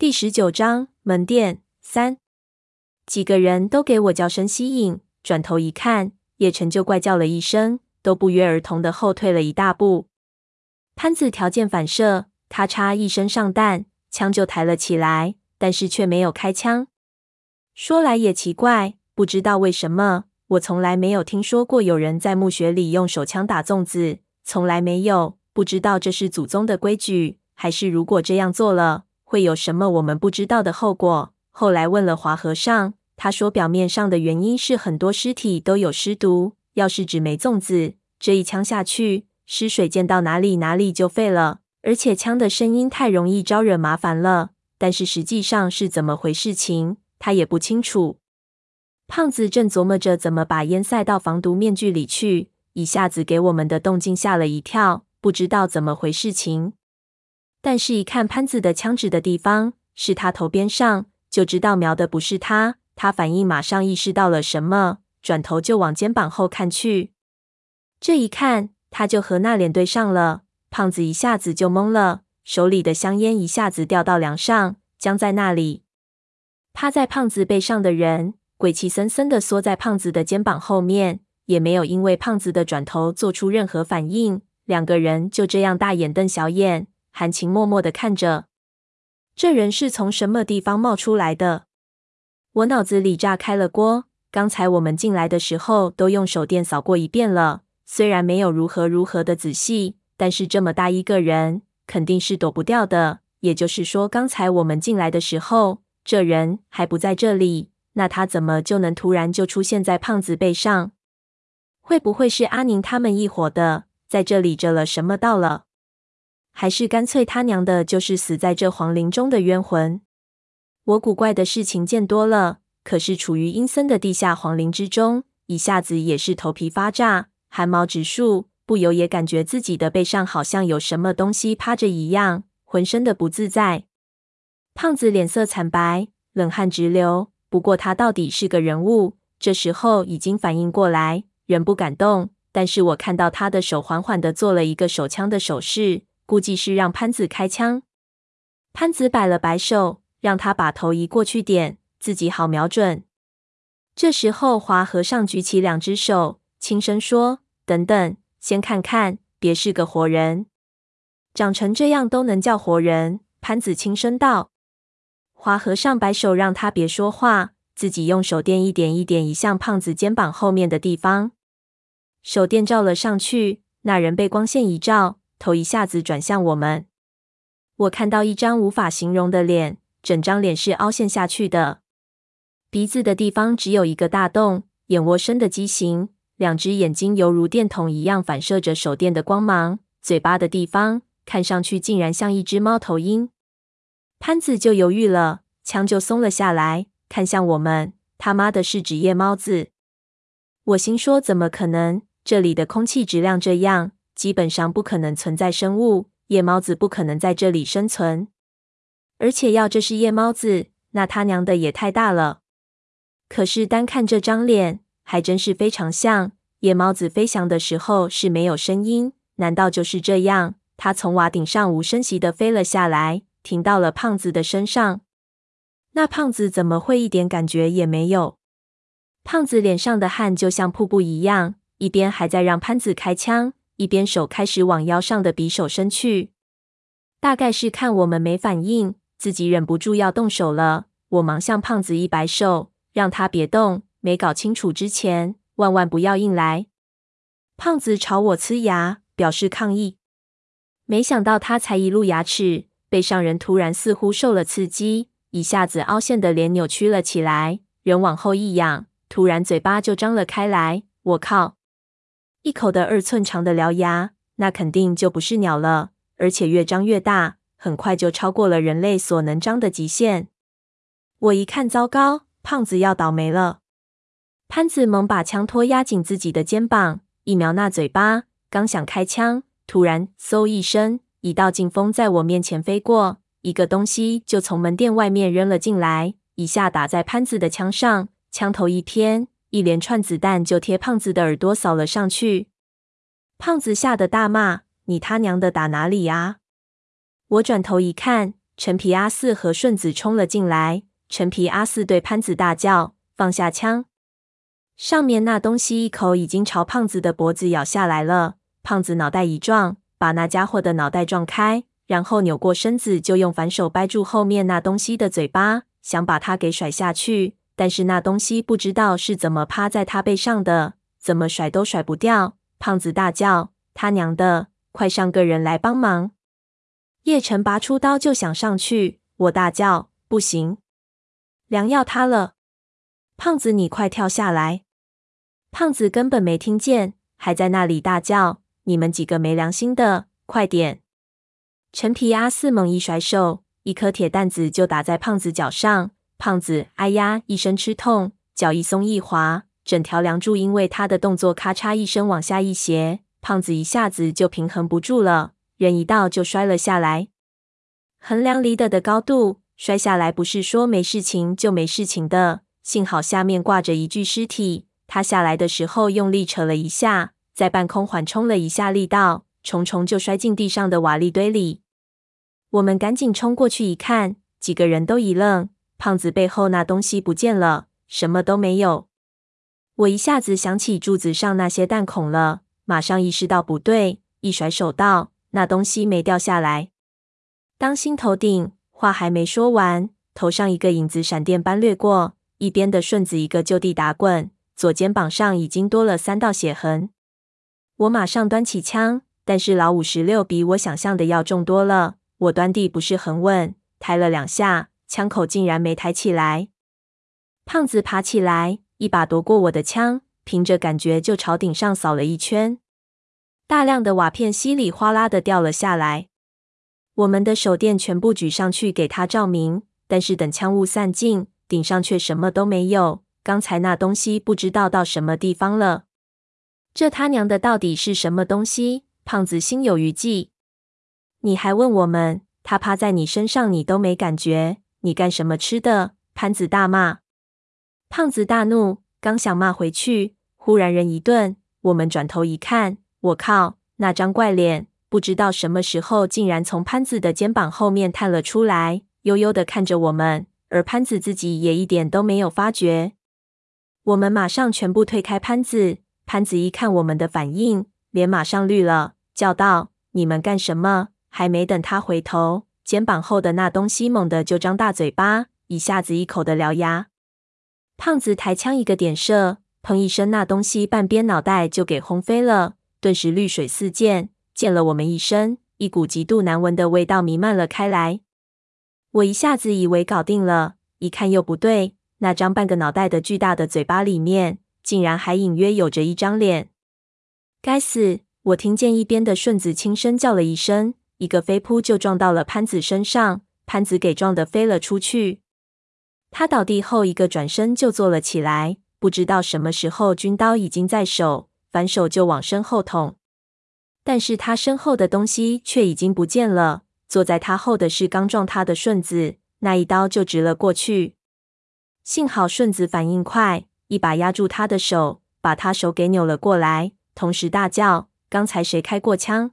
第十九章门店三。几个人都给我叫声吸引，转头一看，叶晨就怪叫了一声，都不约而同的后退了一大步。潘子条件反射，咔嚓一声上弹，枪就抬了起来，但是却没有开枪。说来也奇怪，不知道为什么，我从来没有听说过有人在墓穴里用手枪打粽子，从来没有。不知道这是祖宗的规矩，还是如果这样做了，会有什么我们不知道的后果。后来问了华和尚，他说表面上的原因是很多尸体都有尸毒，要是只没粽子，这一枪下去，尸水溅到哪里哪里就废了，而且枪的声音太容易招惹麻烦了。但是实际上是怎么回事情，他也不清楚。胖子正琢磨着怎么把烟塞到防毒面具里去，一下子给我们的动静吓了一跳。不知道怎么回事情，但是，一看潘子的枪指的地方是他头边上，就知道瞄的不是他。他反应马上意识到了什么，转头就往肩膀后看去。这一看，他就和那脸对上了。胖子一下子就懵了，手里的香烟一下子掉到梁上，僵在那里。趴在胖子背上的人，鬼气森森的缩在胖子的肩膀后面，也没有因为胖子的转头做出任何反应。两个人就这样大眼瞪小眼，含情脉脉的看着。这人是从什么地方冒出来的？我脑子里炸开了锅。刚才我们进来的时候都用手电扫过一遍了，虽然没有如何如何的仔细，但是这么大一个人，肯定是躲不掉的。也就是说，刚才我们进来的时候，这人还不在这里，那他怎么就能突然就出现在胖子背上？会不会是阿宁他们一伙的？在这里着了什么道了？还是干脆他娘的，就是死在这皇陵中的冤魂？我古怪的事情见多了，可是处于阴森的地下皇陵之中，一下子也是头皮发炸，汗毛直竖，不由也感觉自己的背上好像有什么东西趴着一样，浑身的不自在。胖子脸色惨白，冷汗直流。不过他到底是个人物，这时候已经反应过来，人不敢动。但是我看到他的手缓缓地做了一个手枪的手势，估计是让潘子开枪。潘子摆了摆手，让他把头移过去点，自己好瞄准。这时候华和尚举起两只手，轻声说：“等等，先看看，别是个活人。长成这样都能叫活人？”潘子轻声道。华和尚摆手让他别说话，自己用手电一点一点移向胖子肩膀后面的地方。手电照了上去，那人被光线一照，头一下子转向我们。我看到一张无法形容的脸，整张脸是凹陷下去的，鼻子的地方只有一个大洞，眼窝深的畸形，两只眼睛犹如电筒一样反射着手电的光芒。嘴巴的地方看上去竟然像一只猫头鹰。潘子就犹豫了，枪就松了下来，看向我们。他妈的是只夜猫子！我心说怎么可能？这里的空气质量这样，基本上不可能存在生物。夜猫子不可能在这里生存，而且要这是夜猫子，那他娘的也太大了。可是单看这张脸，还真是非常像。夜猫子飞翔的时候是没有声音，难道就是这样？它从瓦顶上无声息地飞了下来，停到了胖子的身上。那胖子怎么会一点感觉也没有？胖子脸上的汗就像瀑布一样。一边还在让潘子开枪，一边手开始往腰上的匕首伸去。大概是看我们没反应，自己忍不住要动手了。我忙向胖子一摆手，让他别动。没搞清楚之前，万万不要硬来。胖子朝我呲牙，表示抗议。没想到他才一露牙齿，背上人突然似乎受了刺激，一下子凹陷的脸扭曲了起来，人往后一仰，突然嘴巴就张了开来。我靠！一口的二寸长的獠牙，那肯定就不是鸟了，而且越张越大，很快就超过了人类所能张的极限。我一看，糟糕，胖子要倒霉了。潘子猛把枪托压紧自己的肩膀，一瞄那嘴巴，刚想开枪，突然嗖一声，一道劲风在我面前飞过，一个东西就从门店外面扔了进来，一下打在潘子的枪上，枪头一偏。一连串子弹就贴胖子的耳朵扫了上去，胖子吓得大骂：“你他娘的打哪里啊？”我转头一看，陈皮阿四和顺子冲了进来。陈皮阿四对潘子大叫：“放下枪！”上面那东西一口已经朝胖子的脖子咬下来了。胖子脑袋一撞，把那家伙的脑袋撞开，然后扭过身子，就用反手掰住后面那东西的嘴巴，想把它给甩下去。但是那东西不知道是怎么趴在他背上的，怎么甩都甩不掉。胖子大叫：“他娘的，快上个人来帮忙！”叶晨拔出刀就想上去，我大叫：“不行！”梁要塌了！胖子，你快跳下来！胖子根本没听见，还在那里大叫：“你们几个没良心的，快点！”陈皮阿四猛一甩手，一颗铁蛋子就打在胖子脚上。胖子哎呀一声吃痛，脚一松一滑，整条梁柱因为他的动作咔嚓一声往下一斜，胖子一下子就平衡不住了，人一倒就摔了下来。横梁离得的高度。摔下来不是说没事情就没事情的，幸好下面挂着一具尸体。他下来的时候用力扯了一下，在半空缓冲了一下力道，重重就摔进地上的瓦砾堆里。我们赶紧冲过去一看，几个人都一愣，胖子背后那东西不见了，什么都没有。我一下子想起柱子上那些弹孔了，马上意识到不对，一甩手道：“那东西没掉下来，当心头顶。”话还没说完，头上一个影子闪电般掠过，一边的顺子一个就地打滚，左肩膀上已经多了三道血痕。我马上端起枪，但是老五十六比我想象的要重多了，我端地不是很稳，抬了两下，枪口竟然没抬起来。胖子爬起来，一把夺过我的枪，凭着感觉就朝顶上扫了一圈，大量的瓦片稀里哗啦的掉了下来。我们的手电全部举上去给他照明，但是等枪雾散尽，顶上却什么都没有。刚才那东西不知道到什么地方了。这他娘的到底是什么东西？胖子心有余悸。你还问我们？他趴在你身上，你都没感觉，你干什么吃的？潘子大骂。胖子大怒，刚想骂回去，忽然人一顿。我们转头一看，我靠，那张怪脸！不知道什么时候，竟然从潘子的肩膀后面探了出来，悠悠的看着我们，而潘子自己也一点都没有发觉。我们马上全部推开潘子，潘子一看我们的反应，脸马上绿了，叫道：“你们干什么？”还没等他回头，肩膀后的那东西猛地就张大嘴巴，一下子一口的獠牙。胖子抬枪一个点射，砰一声，那东西半边脑袋就给轰飞了，顿时绿水四溅。溅了我们一身，一股极度难闻的味道弥漫了开来。我一下子以为搞定了，一看又不对，那张半个脑袋的巨大的嘴巴里面，竟然还隐约有着一张脸。该死！我听见一边的顺子轻声叫了一声，一个飞扑就撞到了潘子身上，潘子给撞得飞了出去。他倒地后，一个转身就坐了起来，不知道什么时候军刀已经在手，反手就往身后捅。但是他身后的东西却已经不见了。坐在他后的是刚撞他的顺子，那一刀就直了过去。幸好顺子反应快，一把压住他的手，把他手给扭了过来，同时大叫：“刚才谁开过枪？”